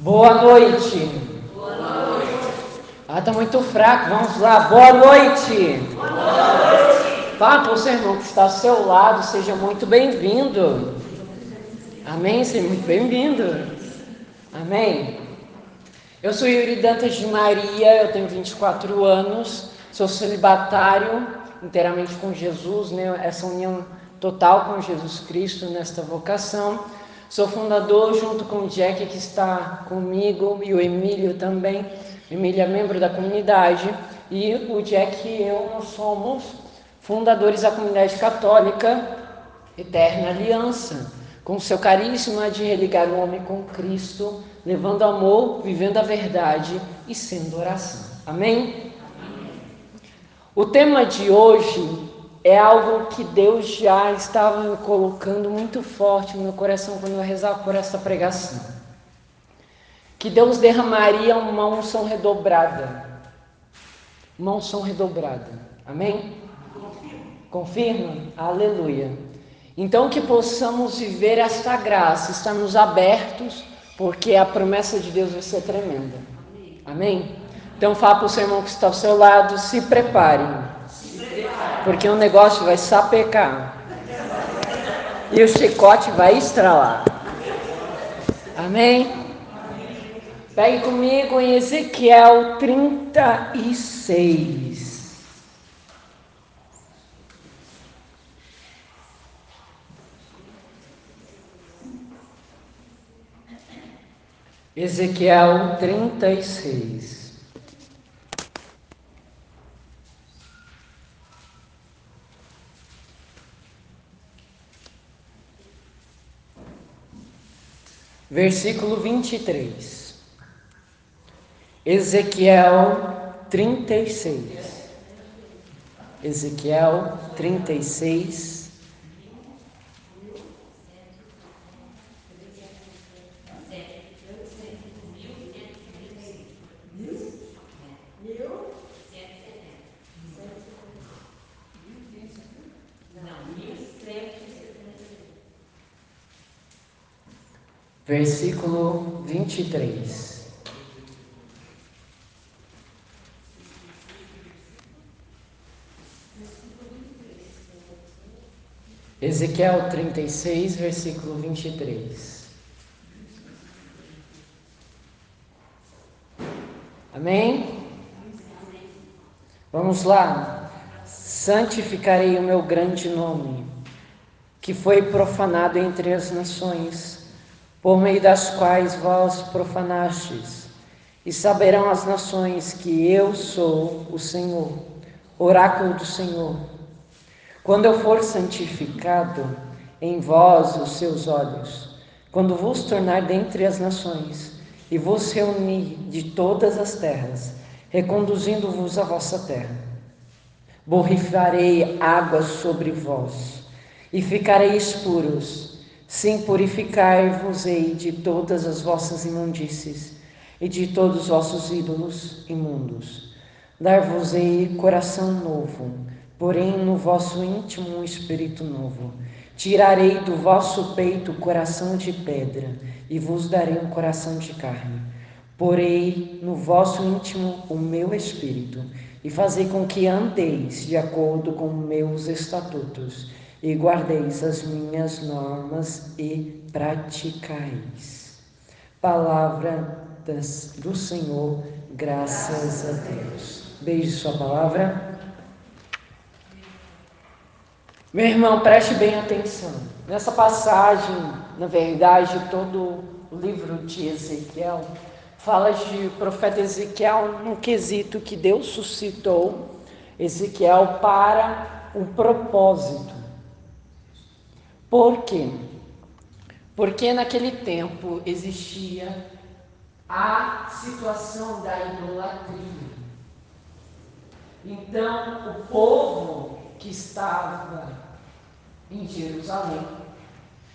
Boa noite. Boa noite. Ah, tá muito fraco. Vamos lá. Boa noite. Boa noite. Fala para o seu irmão que está ao seu lado. Seja muito bem-vindo. Amém. Seja muito bem-vindo. Amém. Eu sou Yuri Dantas de Maria. Eu tenho 24 anos. Sou celibatário, inteiramente com Jesus, né? Essa união total com Jesus Cristo nesta vocação. Sou fundador junto com o Jack que está comigo e o Emílio também. Emílio é membro da comunidade e o Jack e eu nós somos fundadores da comunidade católica Eterna Aliança, com seu carisma de religar o homem com Cristo, levando amor, vivendo a verdade e sendo oração. Amém. O tema de hoje é algo que Deus já estava colocando muito forte no meu coração quando eu rezava por essa pregação. Que Deus derramaria uma unção redobrada. Uma unção redobrada. Amém? Confirma? Aleluia. Então que possamos viver esta graça, estarmos abertos, porque a promessa de Deus vai ser tremenda. Amém? Então fala para o seu irmão que está ao seu lado, se prepare porque o negócio vai sapecar. E o chicote vai estralar. Amém? Pegue comigo em Ezequiel 36. Ezequiel 36. Versículo 23. Ezequiel 36. Ezequiel 36. Versículo 23. Ezequiel 36, versículo 23. Amém? Vamos lá. Santificarei o meu grande nome, que foi profanado entre as nações por meio das quais vós profanastes, e saberão as nações que eu sou o Senhor, oráculo do Senhor. Quando eu for santificado em vós os seus olhos, quando vos tornar dentre as nações, e vos reunir de todas as terras, reconduzindo-vos à vossa terra, borrifarei águas sobre vós, e ficareis puros, Sim, purificai-vos-ei de todas as vossas imundícies e de todos os vossos ídolos imundos. Dar-vos-ei coração novo, porém no vosso íntimo um espírito novo. Tirarei do vosso peito coração de pedra e vos darei um coração de carne. Porei no vosso íntimo o meu espírito e fazei com que andeis de acordo com meus estatutos e guardeis as minhas normas e praticais. Palavra das, do Senhor, graças a Deus. Beijo sua palavra. Meu irmão, preste bem atenção. Nessa passagem, na verdade, todo o livro de Ezequiel fala de profeta Ezequiel no quesito que Deus suscitou Ezequiel para um propósito. Por quê? Porque naquele tempo existia a situação da idolatria. Então, o povo que estava em Jerusalém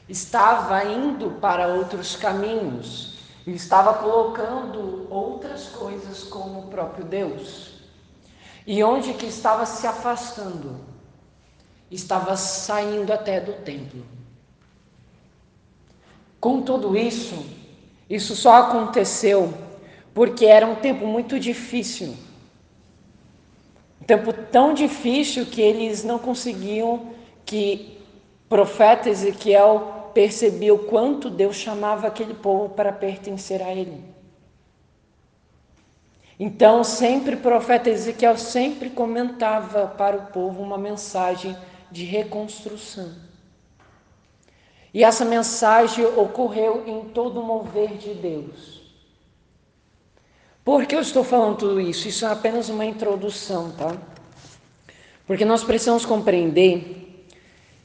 estava indo para outros caminhos estava colocando outras coisas como o próprio Deus. E onde que estava se afastando? Estava saindo até do templo. Com tudo isso, Isso só aconteceu porque era um tempo muito difícil. Um tempo tão difícil que eles não conseguiam que profeta Ezequiel percebia o quanto Deus chamava aquele povo para pertencer a ele. Então, sempre o profeta Ezequiel sempre comentava para o povo uma mensagem de reconstrução. E essa mensagem ocorreu em todo o mover de Deus. Por que eu estou falando tudo isso? Isso é apenas uma introdução, tá? Porque nós precisamos compreender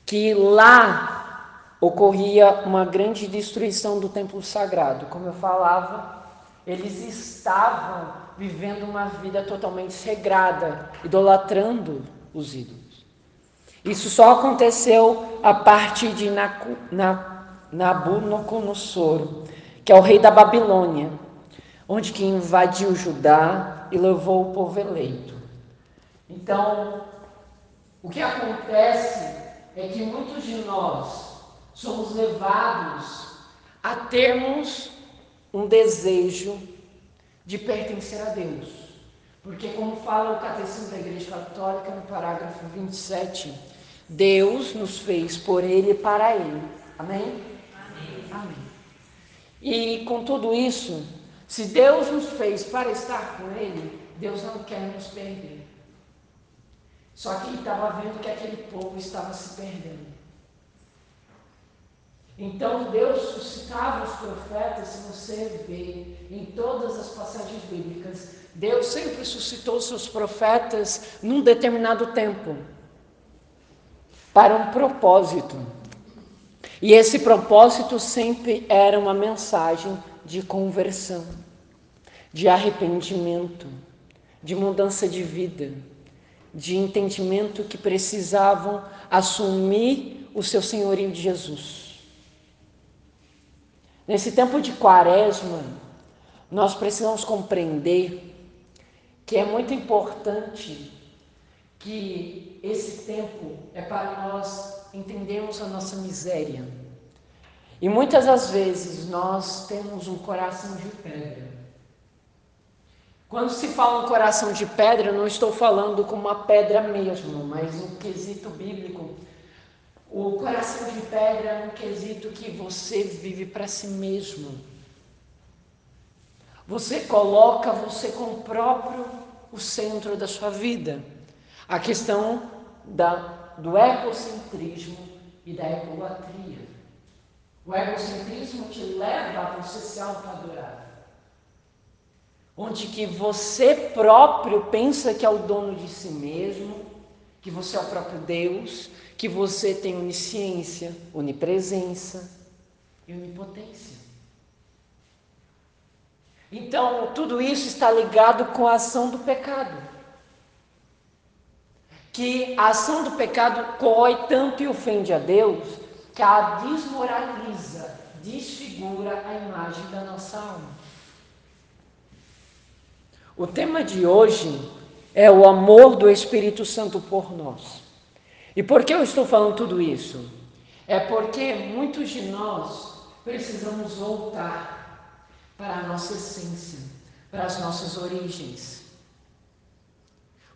que lá ocorria uma grande destruição do templo sagrado. Como eu falava, eles estavam vivendo uma vida totalmente regrada, idolatrando os ídolos. Isso só aconteceu a partir de Nabucodonosor, que é o rei da Babilônia, onde que invadiu Judá e levou o povo eleito. Então, o que acontece é que muitos de nós somos levados a termos um desejo de pertencer a Deus. Porque, como fala o Catecismo da Igreja Católica, no parágrafo 27, Deus nos fez por Ele e para Ele. Amém? Amém? Amém. E com tudo isso, se Deus nos fez para estar com Ele, Deus não quer nos perder. Só que ele estava vendo que aquele povo estava se perdendo. Então Deus suscitava os profetas, se você vê em todas as passagens bíblicas, Deus sempre suscitou seus profetas num determinado tempo, para um propósito. E esse propósito sempre era uma mensagem de conversão, de arrependimento, de mudança de vida, de entendimento que precisavam assumir o seu senhorio de Jesus. Nesse tempo de quaresma, nós precisamos compreender que é muito importante que esse tempo é para nós entendermos a nossa miséria. E muitas das vezes nós temos um coração de pedra. Quando se fala um coração de pedra, não estou falando com uma pedra mesmo, mas um quesito bíblico o coração de pedra é um quesito que você vive para si mesmo. Você coloca você como próprio o centro da sua vida. A questão da, do egocentrismo e da egolatria. O egocentrismo te leva a você se autoadorar. Onde que você próprio pensa que é o dono de si mesmo, que você é o próprio Deus, que você tem onisciência, onipresença e onipotência. Então, tudo isso está ligado com a ação do pecado. Que a ação do pecado corrói tanto e ofende a Deus que a desmoraliza, desfigura a imagem da nossa alma. O tema de hoje é o amor do Espírito Santo por nós. E por que eu estou falando tudo isso? É porque muitos de nós precisamos voltar para a nossa essência, para as nossas origens.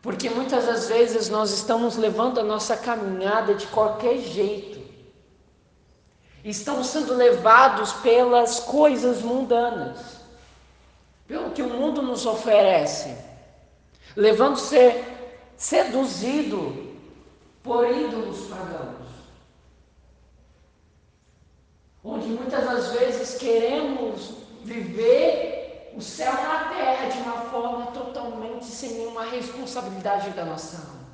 Porque muitas das vezes nós estamos levando a nossa caminhada de qualquer jeito. Estamos sendo levados pelas coisas mundanas, pelo que o mundo nos oferece, levando ser seduzido por ídolos pagãos. Onde muitas das vezes queremos viver o céu na terra de uma forma totalmente sem nenhuma responsabilidade da nossa alma.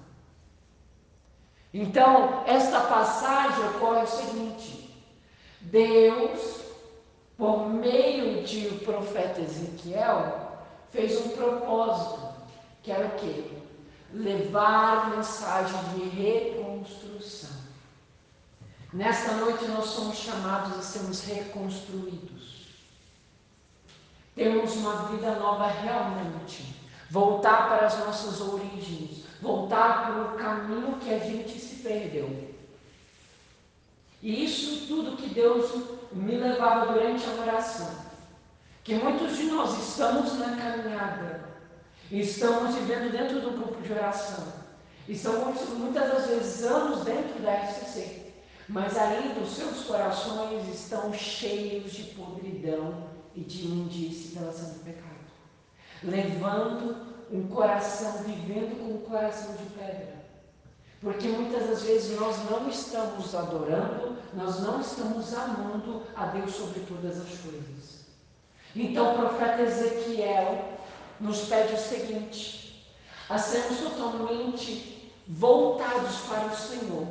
Então, esta passagem ocorre o seguinte: Deus, por meio de o profeta Ezequiel, fez um propósito, que era o quê? levar mensagem de reconstrução. Nesta noite nós somos chamados a sermos reconstruídos. Temos uma vida nova realmente. Voltar para as nossas origens. Voltar para o caminho que a gente se perdeu. E isso tudo que Deus me levava durante a oração. que muitos de nós estamos na caminhada, estamos vivendo dentro do grupo de oração, estamos muitas das vezes anos dentro da RCC, mas ainda os seus corações estão cheios de podridão e de imundície pela ação do pecado, levando um coração, vivendo com um coração de pedra. Porque muitas das vezes nós não estamos adorando, nós não estamos amando a Deus sobre todas as coisas. Então o profeta Ezequiel nos pede o seguinte: a sermos totalmente voltados para o Senhor.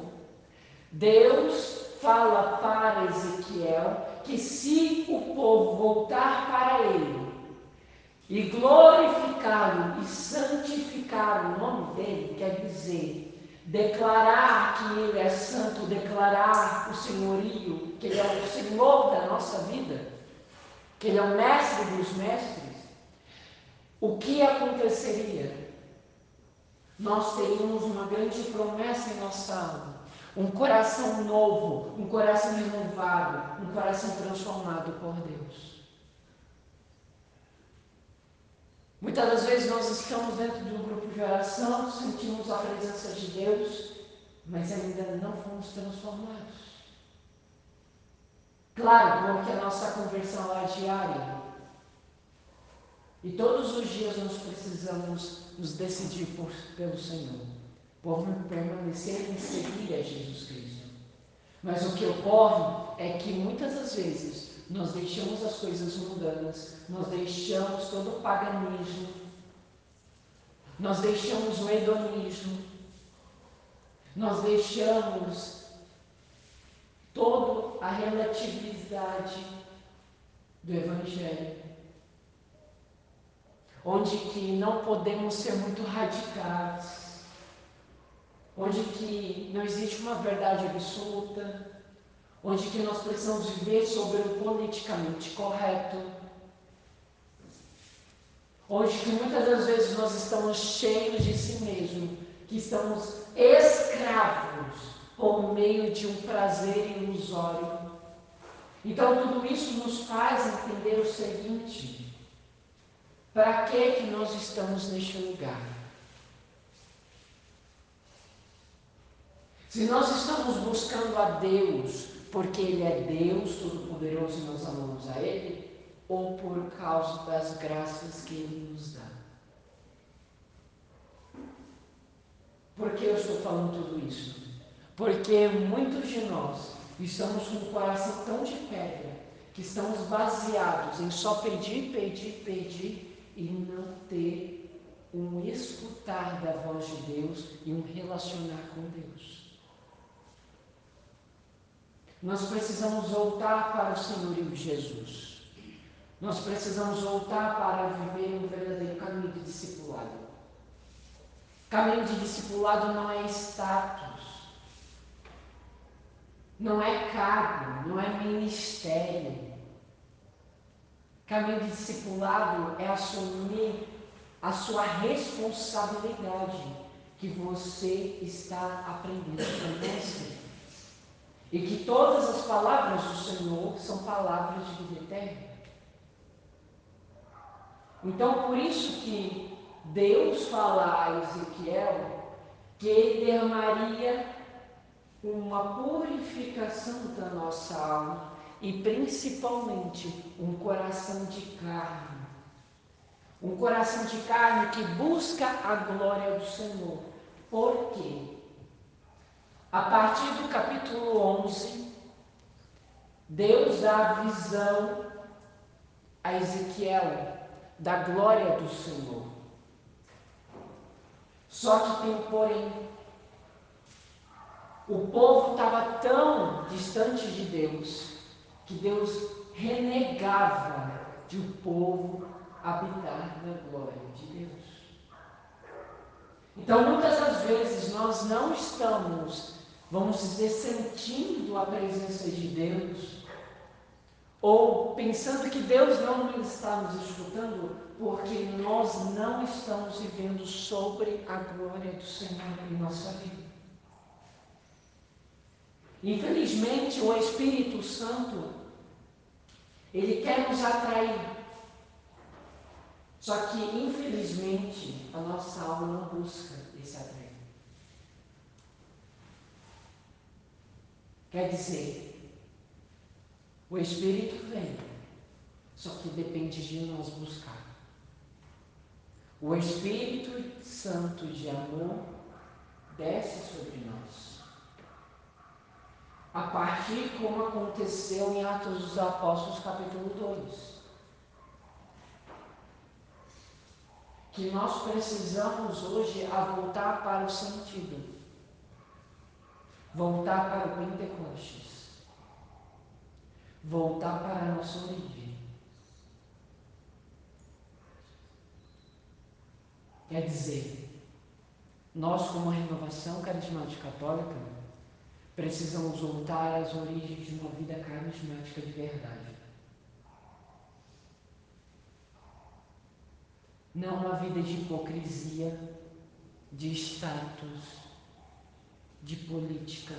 Deus fala para Ezequiel que se o povo voltar para ele e glorificá-lo e santificar o nome dele, quer dizer, declarar que ele é santo, declarar o senhorio, que ele é o senhor da nossa vida, que ele é o mestre dos mestres, o que aconteceria? Nós teríamos uma grande promessa em nossa alma, um coração novo, um coração renovado, um coração transformado por Deus. Muitas das vezes nós estamos dentro de um grupo de oração, sentimos a presença de Deus, mas ainda não fomos transformados. Claro, porque a nossa conversão é diária. E todos os dias nós precisamos nos decidir por, pelo Senhor, por permanecer e seguir a Jesus Cristo. Mas o que ocorre é que muitas das vezes nós deixamos as coisas mundanas, nós deixamos todo o paganismo, nós deixamos o hedonismo, nós deixamos toda a relatividade do Evangelho, onde que não podemos ser muito radicais, onde que não existe uma verdade absoluta, onde que nós precisamos viver sobre o politicamente correto, onde que muitas das vezes nós estamos cheios de si mesmo, que estamos escravos por meio de um prazer ilusório. Então tudo isso nos faz entender o seguinte: para que que nós estamos neste lugar? Se nós estamos buscando a Deus porque Ele é Deus Todo-Poderoso e nós amamos a Ele, ou por causa das graças que Ele nos dá. Por que eu estou falando tudo isso? Porque muitos de nós estamos com o coração tão de pedra que estamos baseados em só pedir, pedir, pedir e não ter um escutar da voz de Deus e um relacionar com Deus. Nós precisamos voltar para o Senhorio de Jesus. Nós precisamos voltar para viver um verdadeiro caminho de discipulado. Caminho de discipulado não é status, não é cargo, não é ministério. Caminho de discipulado é assumir a sua responsabilidade que você está aprendendo com. E que todas as palavras do Senhor são palavras de vida eterna. Então, por isso que Deus fala a Ezequiel que ele derramaria uma purificação da nossa alma e principalmente um coração de carne. Um coração de carne que busca a glória do Senhor. Por quê? A partir do capítulo 11, Deus dá a visão a Ezequiel da glória do Senhor. Só que tem um porém. O povo estava tão distante de Deus que Deus renegava de o povo habitar na glória de Deus. Então, muitas das vezes nós não estamos vamos dizer, sentindo a presença de Deus, ou pensando que Deus não está nos escutando, porque nós não estamos vivendo sobre a glória do Senhor em nossa vida. Infelizmente, o Espírito Santo, ele quer nos atrair Só que, infelizmente, a nossa alma não busca esse atreve. Quer dizer, o Espírito vem, só que depende de nós buscar. O Espírito Santo de amor desce sobre nós. A partir como aconteceu em Atos dos Apóstolos, capítulo 2. que nós precisamos hoje a voltar para o sentido, voltar para o Pentecostes, voltar para a nossa origem. Quer dizer, nós, como renovação carismática católica, precisamos voltar às origens de uma vida carismática de verdade. Não uma vida de hipocrisia, de status, de política,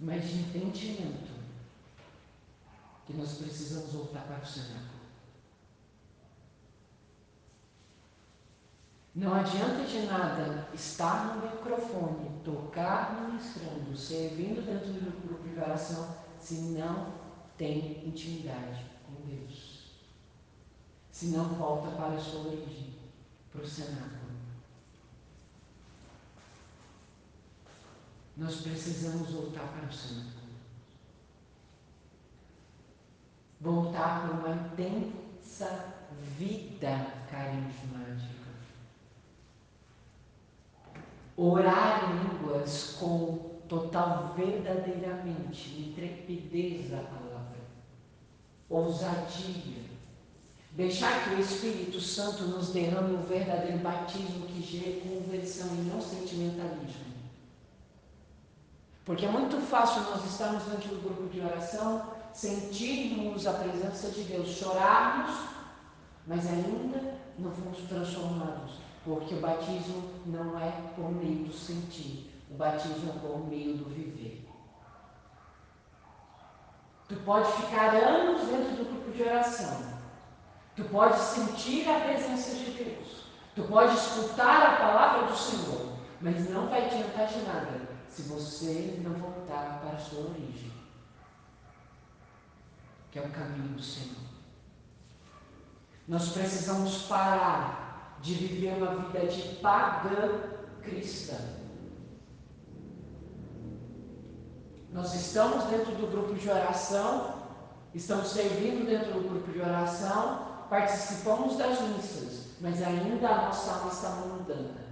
mas de entendimento que nós precisamos voltar para o cenáculo. Não adianta de nada estar no microfone, tocar ministrando, servindo dentro do grupo de oração, se não tem intimidade com Deus se não volta para a sua origem, para o cenáculo. Nós precisamos voltar para o cenáculo. Voltar para uma intensa vida carismática. Orar em línguas com total verdadeiramente intrepidez da palavra, ousadia, Deixar que o Espírito Santo nos derrame o verdadeiro batismo que gere conversão e não sentimentalismo. Porque é muito fácil nós estarmos dentro do grupo de oração, sentirmos a presença de Deus, chorarmos, mas ainda não fomos transformados. Porque o batismo não é por meio do sentir, o batismo é por meio do viver. Tu pode ficar anos dentro do grupo de oração, Tu pode sentir a presença de Deus. Tu pode escutar a palavra do Senhor. Mas não vai adiantar de nada se você não voltar para a sua origem, que é o caminho do Senhor. Nós precisamos parar de viver uma vida de pagã cristã. Nós estamos dentro do grupo de oração, estamos servindo dentro do grupo de oração, participamos das missas, mas ainda a nossa alma está mundana.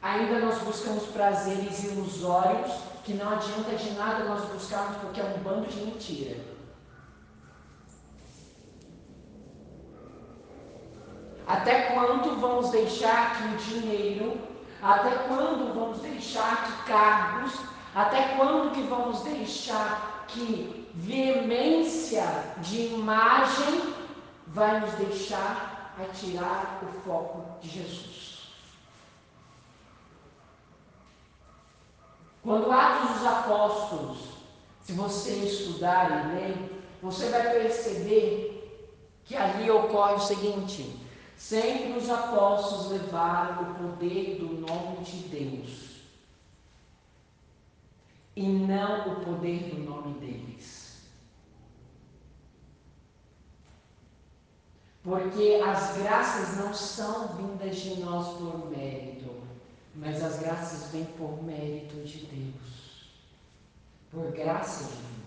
Ainda nós buscamos prazeres ilusórios que não adianta de nada nós buscarmos porque é um bando de mentira. Até quando vamos deixar que o dinheiro, até quando vamos deixar que cargos, até quando que vamos deixar que veemência de imagem vai nos deixar atirar o foco de Jesus. Quando Atos dos Apóstolos, se você estudar e ler, você vai perceber que ali ocorre o seguinte: sempre os apóstolos levaram o poder do nome de Deus e não o poder do nome deles. Porque as graças não são vindas de nós por mérito, mas as graças vêm por mérito de Deus, por graça divina.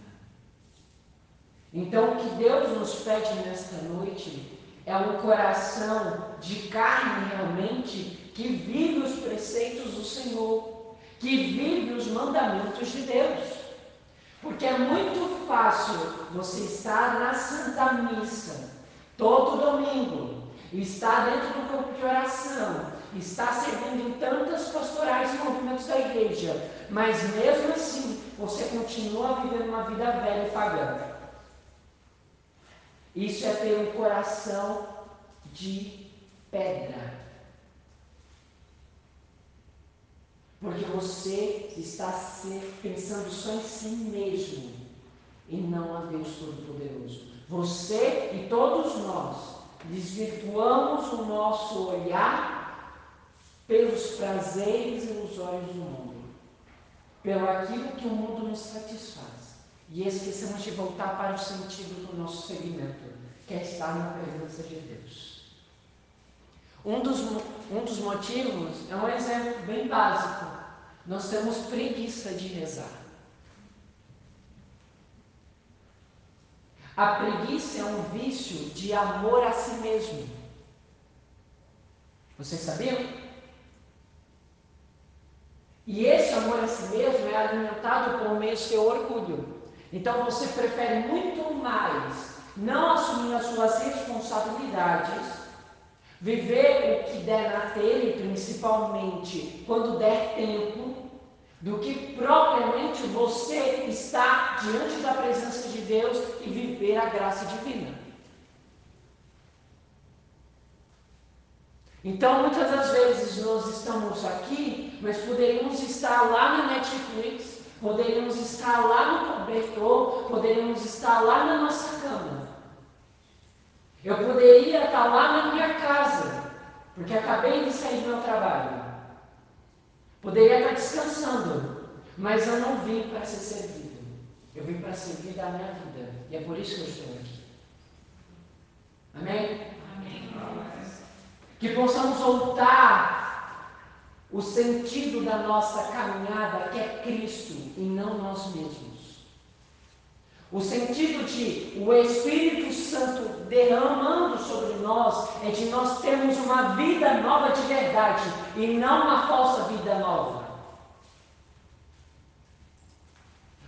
Então, o que Deus nos pede nesta noite é um coração de carne realmente que vive os preceitos do Senhor, que vive os mandamentos de Deus. Porque é muito fácil você estar na Santa Missa todo domingo, está dentro do grupo de oração, está servindo em tantas pastorais e movimentos da igreja, mas mesmo assim você continua vivendo uma vida velha e pagã. Isso é ter um coração de pedra. Porque você está pensando só em si mesmo e não a Deus Todo-Poderoso. Você e todos nós desvirtuamos o nosso olhar pelos prazeres ilusórios do mundo, pelo aquilo que o mundo nos satisfaz, e esquecemos de voltar para o sentido do nosso segmento, que é estar na presença de Deus. Um dos, um dos motivos é um exemplo bem básico. Nós temos preguiça de rezar. A preguiça é um vício de amor a si mesmo. Vocês sabiam? E esse amor a si mesmo é alimentado por meio do seu orgulho. Então você prefere muito mais não assumir as suas responsabilidades, viver o que der na telha, principalmente quando der tempo, do que propriamente você estar diante da presença de Deus e viver a graça divina. Então, muitas das vezes nós estamos aqui, mas poderíamos estar lá na Netflix, poderíamos estar lá no cobertor, poderíamos estar lá na nossa cama. Eu poderia estar lá na minha casa, porque acabei de sair do meu trabalho. Poderia estar descansando, mas eu não vim para ser servido. Eu vim para servir da minha vida. E é por isso que eu estou aqui. Amém? Que possamos voltar o sentido da nossa caminhada, que é Cristo e não nós mesmos. O sentido de o Espírito Santo derramando sobre nós é de nós termos uma vida nova de verdade e não uma falsa vida nova.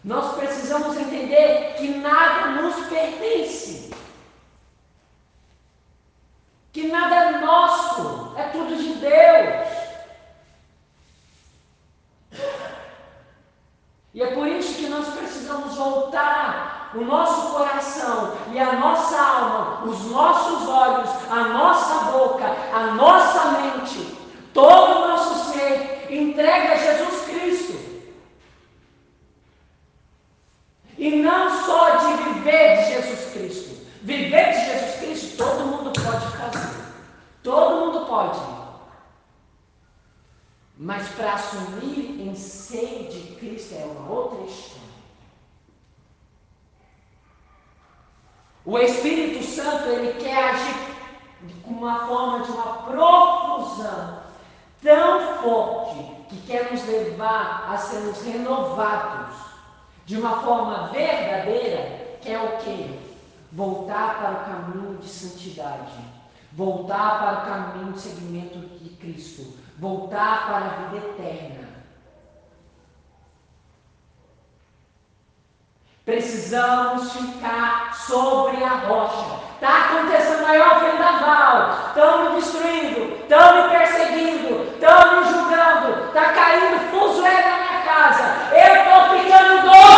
Nós precisamos entender que nada nos pertence. Que nada é nosso, é tudo de Deus. E é por isso que nós precisamos voltar o nosso coração e a nossa alma, os nossos olhos, a nossa boca, a nossa mente, todo o nosso ser entregue a Jesus Cristo. E não só de viver de Jesus Cristo. Viver de Jesus Cristo todo mundo pode fazer. Todo mundo pode. Mas para assumir em seio de Cristo é uma outra história. O Espírito Santo ele quer agir com uma forma de uma profusão tão forte que quer nos levar a sermos renovados de uma forma verdadeira, que é o que? Voltar para o caminho de santidade, voltar para o caminho de seguimento de Cristo, voltar para a vida eterna. Precisamos ficar sobre a rocha. Está acontecendo maior vendaval. Estão me destruindo. Estão me perseguindo. Estão me julgando. Está caindo fuzué na minha casa. Eu estou ficando doido.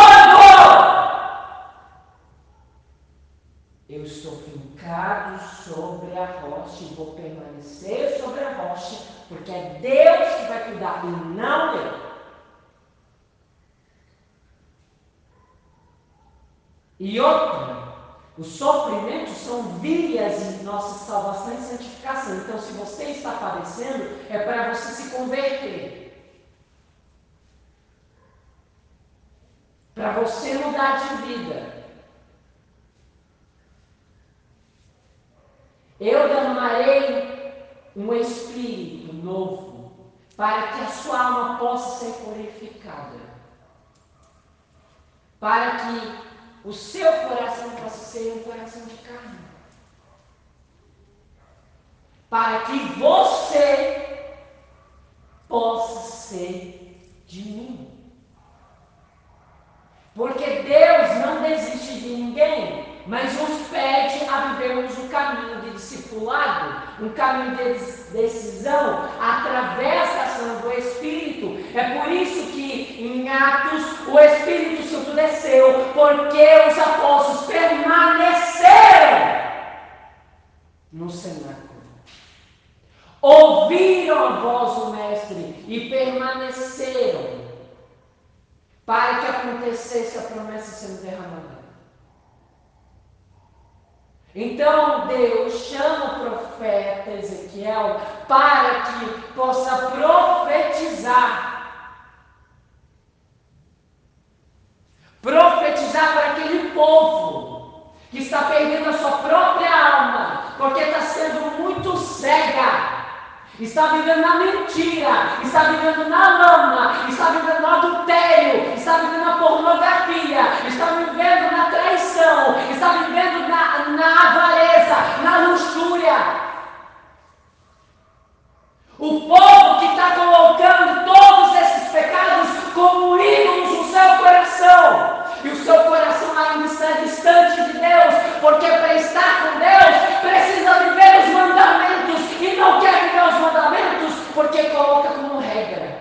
Eu estou fincado sobre a rocha e vou permanecer sobre a rocha porque é Deus que vai cuidar e não eu. E outra, os sofrimentos são vias em nossa salvação e santificação. Então, se você está padecendo, é para você se converter. Para você mudar de vida. Eu derramarei um espírito novo, para que a sua alma possa ser purificada, para que o seu coração possa ser um coração de carne, para que você possa ser de mim. Porque Deus não desiste de ninguém mas nos pede a vivermos um caminho de discipulado, um caminho de decisão através da ação do Espírito. É por isso que em Atos o Espírito Santo desceu, porque os apóstolos permaneceram no cenáculo. Ouviram a voz do Mestre e permaneceram para que acontecesse a promessa sendo derramada. Então Deus chama o profeta Ezequiel para que possa profetizar. Profetizar para aquele povo que está perdendo a sua própria alma, porque está sendo muito cega está vivendo na mentira, está vivendo na lama, está vivendo no adultério, está vivendo na pornografia, está vivendo na traição, está vivendo na, na avareza, na luxúria. O povo que está colocando todos esses pecados como ídolos no seu coração. E o seu coração ainda está distante de Deus, porque para estar com Deus precisa viver os mandamentos e não quer viver os mandamentos porque coloca como regra.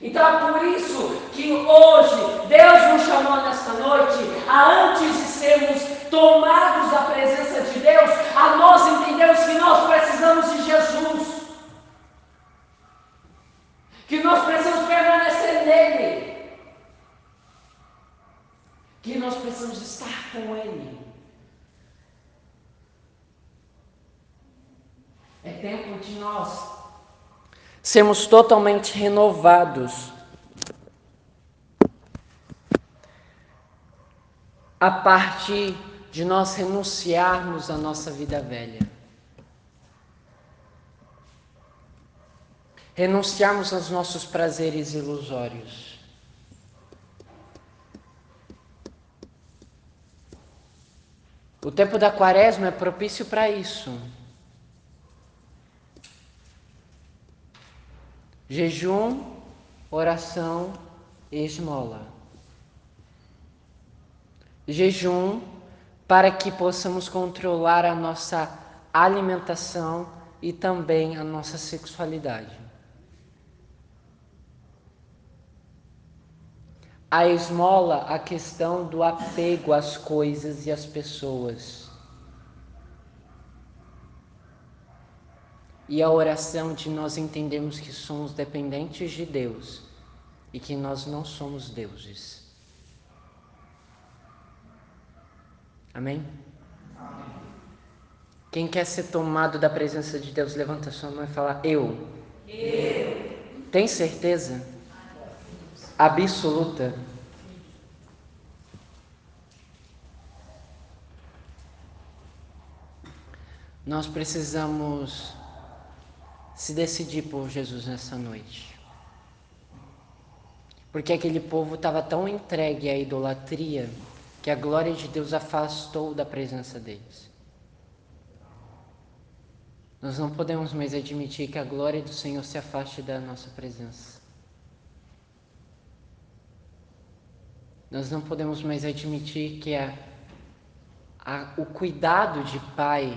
Então é por isso que hoje Deus nos chamou nesta noite a antes de sermos tomados da presença de Deus, a nós entendemos que nós precisamos de Jesus. Que nós precisamos permanecer nele. Que nós precisamos estar com Ele. É tempo de nós sermos totalmente renovados a partir de nós renunciarmos à nossa vida velha. Renunciarmos aos nossos prazeres ilusórios. O tempo da quaresma é propício para isso. Jejum, oração e esmola. Jejum para que possamos controlar a nossa alimentação e também a nossa sexualidade. A esmola, a questão do apego às coisas e às pessoas. E a oração de nós entendemos que somos dependentes de Deus e que nós não somos deuses. Amém? Quem quer ser tomado da presença de Deus, levanta sua mão e fala: Eu. Eu. Tem certeza? Absoluta. Nós precisamos se decidir por Jesus nessa noite. Porque aquele povo estava tão entregue à idolatria que a glória de Deus afastou da presença deles. Nós não podemos mais admitir que a glória do Senhor se afaste da nossa presença. Nós não podemos mais admitir que a, a, o cuidado de Pai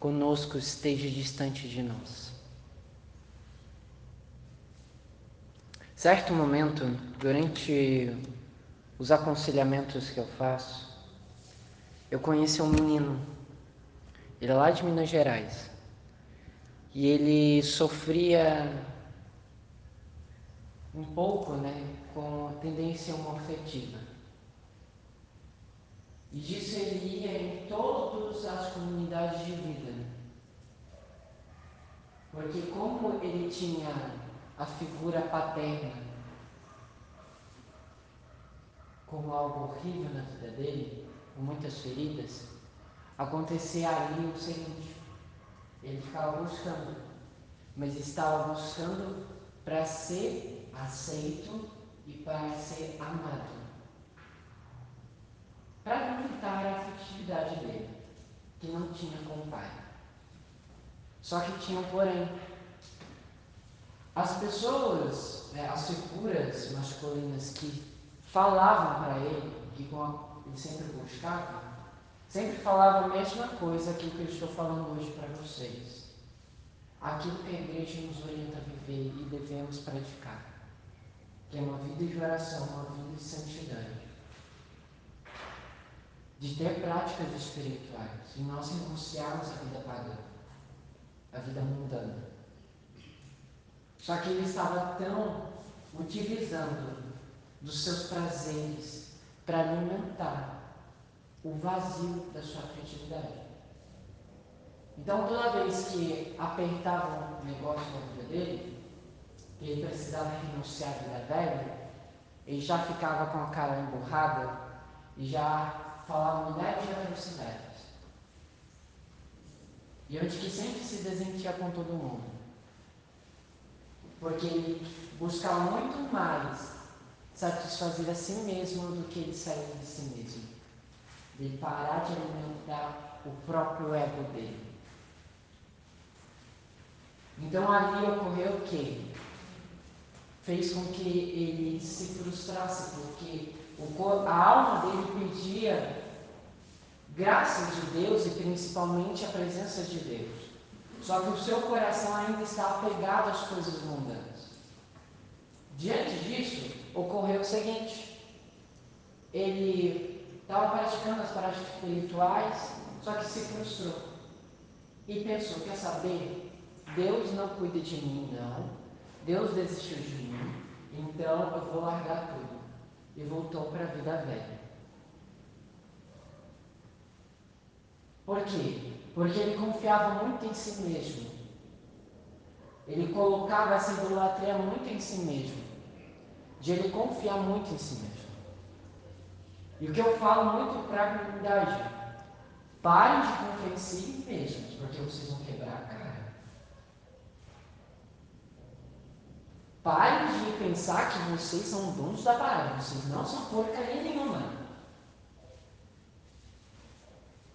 conosco esteja distante de nós. Certo momento, durante os aconselhamentos que eu faço, eu conheci um menino, ele é lá de Minas Gerais, e ele sofria um pouco, né, com tendência homoafetiva. E disso ele ia em todas as comunidades de vida. Porque como ele tinha a figura paterna como algo horrível na vida dele, com muitas feridas, acontecia ali o seguinte: ele ficava buscando, mas estava buscando para ser aceito e para ser amado. Para limitar a afetividade dele, que não tinha com o pai. Só que tinha um porém. As pessoas, né, as figuras masculinas que falavam para ele, que ele sempre buscava, sempre falavam a mesma coisa que eu estou falando hoje para vocês. Aquilo que a igreja nos orienta a viver e devemos praticar, que é uma vida de oração, uma vida de santidade. De ter práticas espirituais e nós renunciarmos à vida pagã, à vida mundana só que ele estava tão utilizando dos seus prazeres para alimentar o vazio da sua criatividade. Então, toda vez que apertava um negócio na vida dele, que ele precisava renunciar à vida velha, ele já ficava com a cara emburrada e já falava milhares de atrocidades. E onde que sempre se desentia com todo mundo. Porque ele buscava muito mais satisfazer a si mesmo do que ele sair de si mesmo. De parar de alimentar o próprio ego dele. Então ali ocorreu o quê? Fez com que ele se frustrasse, porque a alma dele pedia graças de Deus e principalmente a presença de Deus. Só que o seu coração ainda está apegado às coisas mundanas. Diante disso, ocorreu o seguinte: ele estava praticando as práticas espirituais, só que se frustrou. E pensou: quer saber? Deus não cuida de mim, não. Deus desistiu de mim, então eu vou largar tudo. E voltou para a vida velha. Por quê? Porque ele confiava muito em si mesmo. Ele colocava essa idolatria muito em si mesmo. De ele confiar muito em si mesmo. E o que eu falo muito para a comunidade, parem de confiar em si mesmos, porque vocês vão quebrar a cara. Parem de pensar que vocês são donos da parada. Vocês não são porcaria nenhuma.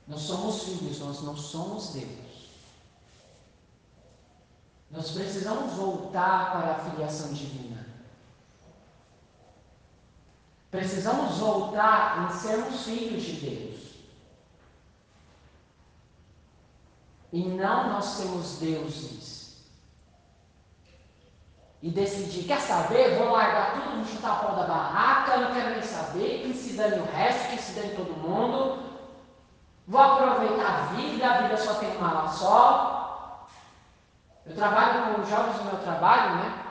Nós somos filhos, nós não somos Deus. Nós precisamos voltar para a filiação divina. Precisamos voltar em sermos filhos de Deus. E não nós sermos deuses. E decidir, quer saber? Vou largar tudo, vou chutar a pau da barraca, não quero nem saber, que se dane o resto, que se dane todo mundo, Vou aproveitar a vida, a vida só tem uma só. Eu trabalho com jovens no meu trabalho, né?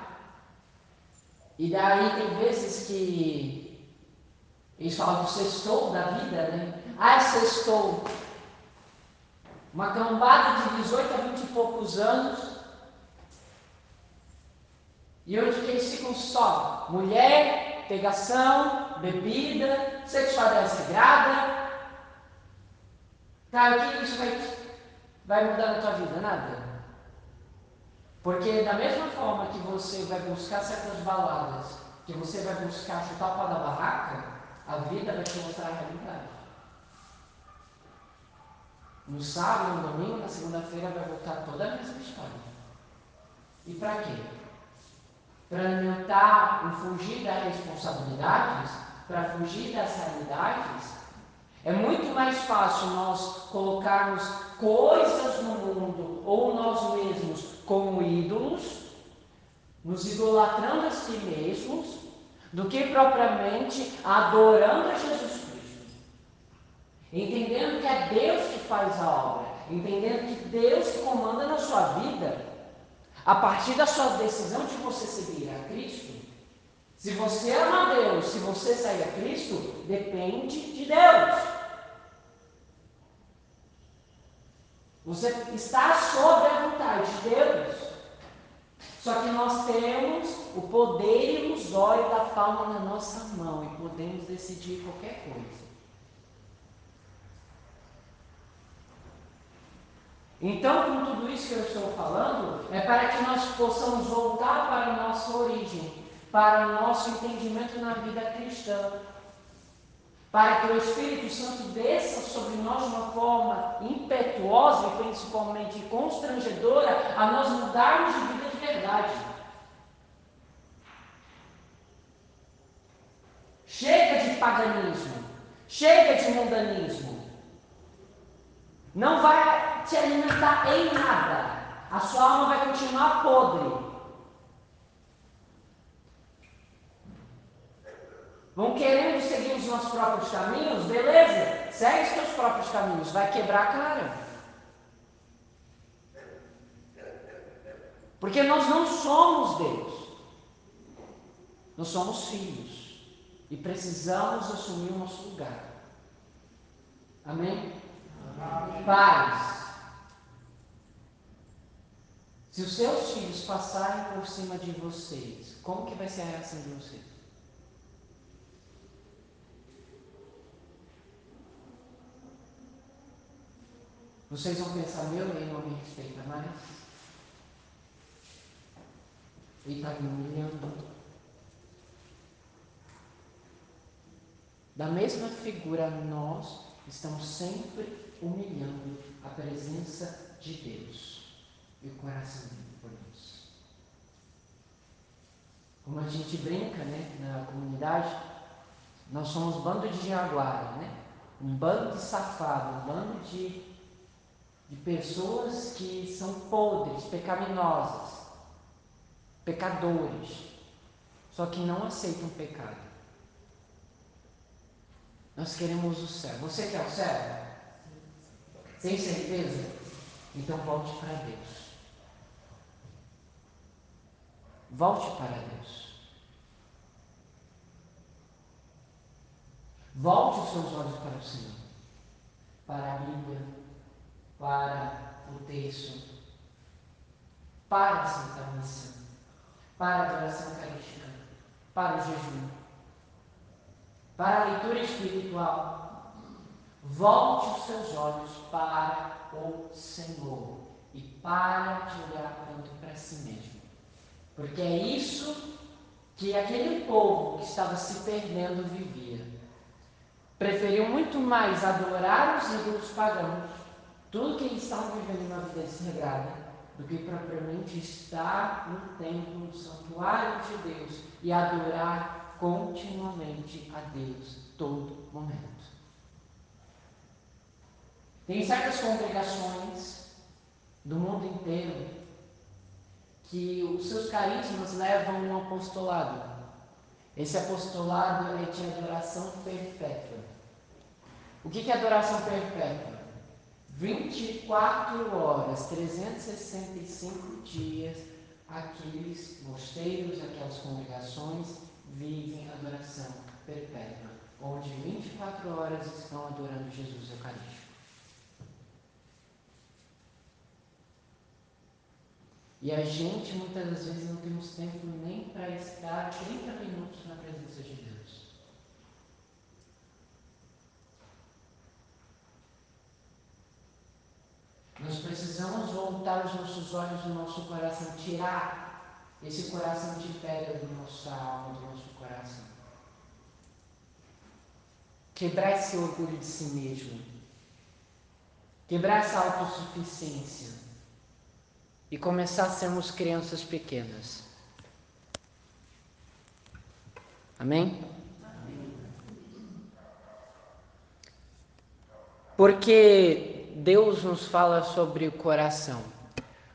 E daí tem vezes que eles falam do sextou da vida, né? Ah, é sextou. Uma cambada de 18 a 20 e poucos anos. E onde eles ficam só? Mulher, pegação, bebida, sexualidade sagrada, Tá, o que isso vai, vai mudar na tua vida? Nada. Porque da mesma forma que você vai buscar certas baladas, que você vai buscar chutar o pau da barraca, a vida vai te mostrar a realidade. No sábado, no domingo, na segunda-feira vai voltar toda a mesma história. E para quê? Para alimentar o fugir das responsabilidades, para fugir das realidades, é muito mais fácil nós colocarmos coisas no mundo ou nós mesmos como ídolos, nos idolatrando a si mesmos, do que propriamente adorando a Jesus Cristo. Entendendo que é Deus que faz a obra, entendendo que Deus que comanda na sua vida, a partir da sua decisão de você seguir a Cristo. Se você ama Deus, se você sair a Cristo, depende de Deus. Você está sob a vontade de Deus. Só que nós temos o poder ilusório da palma na nossa mão e podemos decidir qualquer coisa. Então, com tudo isso que eu estou falando, é para que nós possamos voltar para a nossa origem, para o nosso entendimento na vida cristã para que o Espírito Santo desça sobre nós de uma forma impetuosa e principalmente constrangedora a nós mudarmos de vida verdade. Chega de paganismo, chega de mundanismo. Não vai te alimentar em nada. A sua alma vai continuar podre. Vão querendo seguir os nossos próprios caminhos? Beleza, segue os teus próprios caminhos, vai quebrar a cara. Porque nós não somos Deus, nós somos filhos. e precisamos assumir o nosso lugar. Amém? Amém. Pais, se os seus filhos passarem por cima de vocês, como que vai ser a reação de vocês? Vocês vão pensar, meu, ele não me respeita mais. Ele está humilhando. Da mesma figura, nós estamos sempre humilhando a presença de Deus e o coração dele por nós. Como a gente brinca né, na comunidade, nós somos bando de jaguar, né? um bando de safado, um bando de, de pessoas que são podres, pecaminosas, pecadores, só que não aceitam pecado. Nós queremos o céu. Você quer o céu? Sem certeza? Então volte para Deus. Volte para Deus. Volte os seus olhos para o Senhor, para a Bíblia, para o texto, para a Santa Missa, para a adoração eucarística, para o jejum para a leitura espiritual, volte os seus olhos para o Senhor e pare de olhar tanto para si mesmo. Porque é isso que aquele povo que estava se perdendo vivia. Preferiu muito mais adorar os ídolos pagãos, tudo que eles estavam vivendo na vida desregrada, do que propriamente estar no templo, no santuário de Deus e adorar continuamente a Deus, todo momento. Tem certas congregações do mundo inteiro que os seus carismas levam um apostolado. Esse apostolado é de adoração perpétua. O que é adoração perpétua? 24 horas, 365 dias, aqueles mosteiros, aquelas congregações vivem adoração perpétua, onde 24 horas estão adorando Jesus Eucarístico. E a gente muitas das vezes não temos tempo nem para estar 30 minutos na presença de Deus. Nós precisamos voltar os nossos olhos do nosso coração, tirar esse coração de pedra do nosso alma, do nosso coração. Quebrar esse orgulho de si mesmo. Quebrar essa autossuficiência. E começar a sermos crianças pequenas. Amém? Porque Deus nos fala sobre o coração.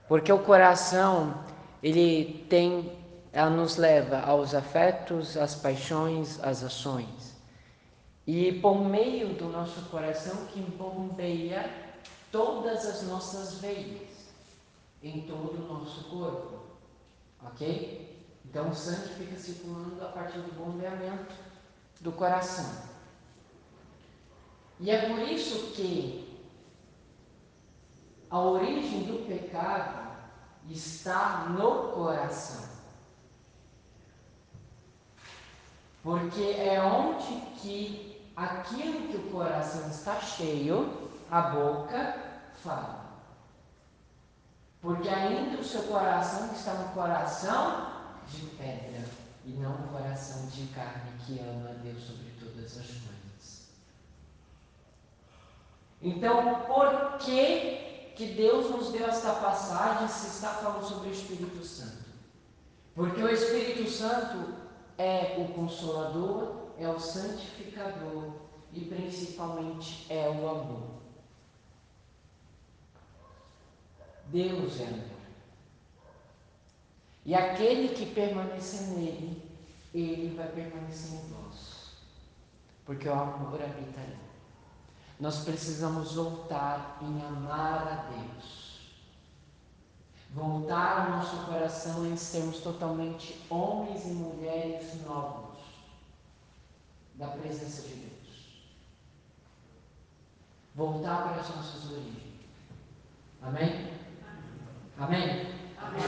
Porque o coração ele tem, ela nos leva aos afetos, às paixões, às ações. E por meio do nosso coração que bombeia todas as nossas veias em todo o nosso corpo. Ok? Então o sangue fica circulando a partir do bombeamento do coração. E é por isso que a origem do pecado está no coração. Porque é onde que aquilo que o coração está cheio, a boca fala. Porque ainda o seu coração está no coração de pedra e não no coração de carne que ama a Deus sobre todas as coisas. Então, por que que Deus nos deu esta passagem se está falando sobre o Espírito Santo. Porque o Espírito Santo é o consolador, é o santificador e principalmente é o amor. Deus é amor. E aquele que permanecer nele, ele vai permanecer em nós. Porque o amor habita nele. Nós precisamos voltar em amar a Deus. Voltar o nosso coração em sermos totalmente homens e mulheres novos. da presença de Deus. Voltar para as nossas origens. Amém? Amém? Amém.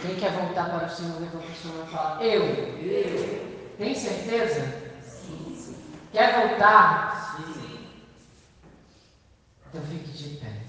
Quem quer voltar para o Senhor, levanta o Senhor e fala: Eu. Eu. Tem certeza? Sim, sim. Quer voltar? Sim. Então fique de pé.